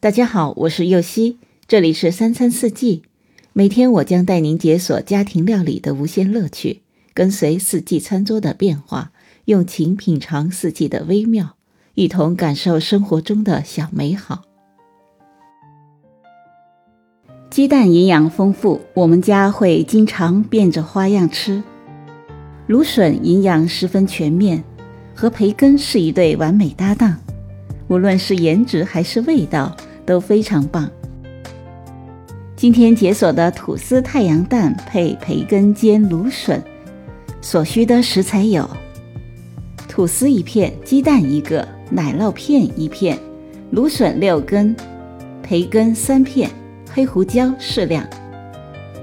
大家好，我是右希，这里是三餐四季。每天我将带您解锁家庭料理的无限乐趣，跟随四季餐桌的变化，用情品尝四季的微妙，一同感受生活中的小美好。鸡蛋营养丰富，我们家会经常变着花样吃。芦笋营养十分全面，和培根是一对完美搭档，无论是颜值还是味道。都非常棒。今天解锁的吐司太阳蛋配培根煎芦笋，所需的食材有：吐司一片，鸡蛋一个，奶酪片一片，芦笋六根，培根三片，黑胡椒适量，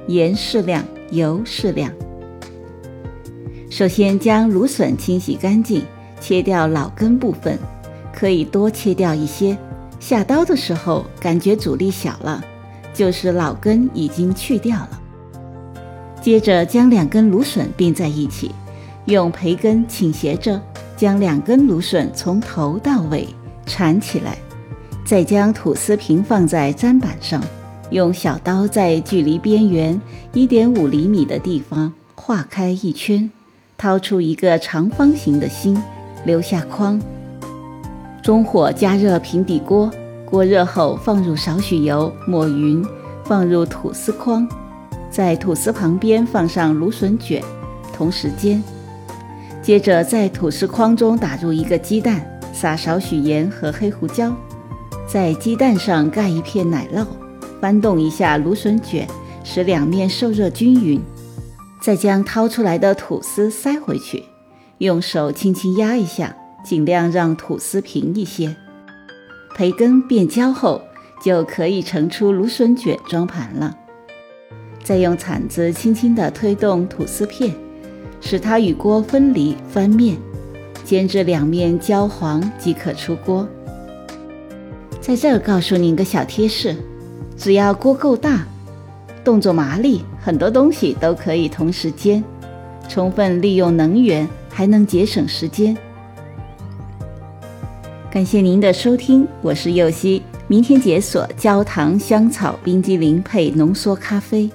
盐适量，油适量。首先将芦笋清洗干净，切掉老根部分，可以多切掉一些。下刀的时候感觉阻力小了，就是老根已经去掉了。接着将两根芦笋并在一起，用培根倾斜着将两根芦笋从头到尾缠起来，再将吐司平放在砧板上，用小刀在距离边缘一点五厘米的地方划开一圈，掏出一个长方形的心，留下框。中火加热平底锅，锅热后放入少许油，抹匀，放入吐司筐，在吐司旁边放上芦笋卷，同时煎。接着在吐司筐中打入一个鸡蛋，撒少许盐和黑胡椒，在鸡蛋上盖一片奶酪，翻动一下芦笋卷，使两面受热均匀。再将掏出来的吐司塞回去，用手轻轻压一下。尽量让吐司平一些，培根变焦后就可以盛出芦笋卷装盘了。再用铲子轻轻地推动吐司片，使它与锅分离，翻面，煎至两面焦黄即可出锅。在这儿告诉您个小贴士：只要锅够大，动作麻利，很多东西都可以同时煎，充分利用能源，还能节省时间。感谢您的收听，我是右希。明天解锁焦糖香草冰激凌配浓缩咖啡。